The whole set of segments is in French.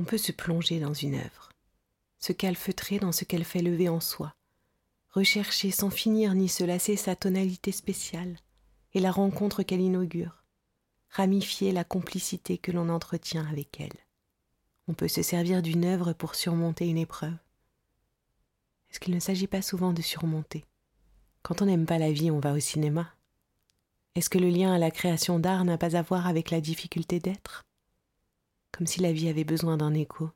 On peut se plonger dans une œuvre, se calfeutrer dans ce qu'elle fait lever en soi, rechercher sans finir ni se lasser sa tonalité spéciale et la rencontre qu'elle inaugure, ramifier la complicité que l'on entretient avec elle. On peut se servir d'une œuvre pour surmonter une épreuve. Est-ce qu'il ne s'agit pas souvent de surmonter? Quand on n'aime pas la vie, on va au cinéma. Est-ce que le lien à la création d'art n'a pas à voir avec la difficulté d'être? Comme si la vie avait besoin d'un écho,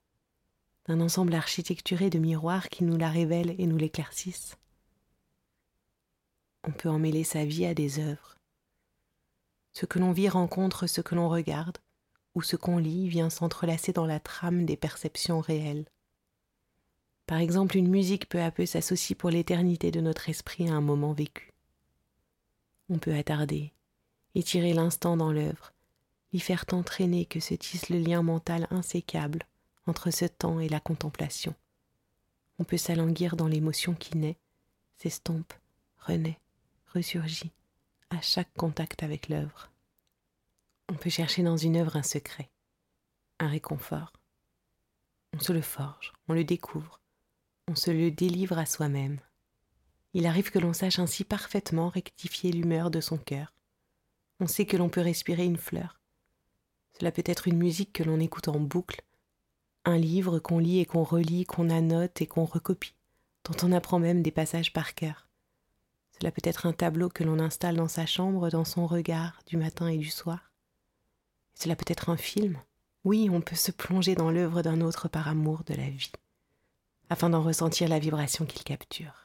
d'un ensemble architecturé de miroirs qui nous la révèlent et nous l'éclaircissent. On peut emmêler sa vie à des œuvres. Ce que l'on vit rencontre ce que l'on regarde, ou ce qu'on lit vient s'entrelacer dans la trame des perceptions réelles. Par exemple, une musique peu à peu s'associe pour l'éternité de notre esprit à un moment vécu. On peut attarder, étirer l'instant dans l'œuvre, y faire entraîner que se tisse le lien mental insécable entre ce temps et la contemplation. On peut s'alanguir dans l'émotion qui naît, s'estompe, renaît, ressurgit à chaque contact avec l'œuvre. On peut chercher dans une œuvre un secret, un réconfort. On se le forge, on le découvre, on se le délivre à soi-même. Il arrive que l'on sache ainsi parfaitement rectifier l'humeur de son cœur. On sait que l'on peut respirer une fleur, cela peut être une musique que l'on écoute en boucle, un livre qu'on lit et qu'on relit, qu'on annote et qu'on recopie, dont on apprend même des passages par cœur. Cela peut être un tableau que l'on installe dans sa chambre, dans son regard, du matin et du soir. Cela peut être un film. Oui, on peut se plonger dans l'œuvre d'un autre par amour de la vie, afin d'en ressentir la vibration qu'il capture.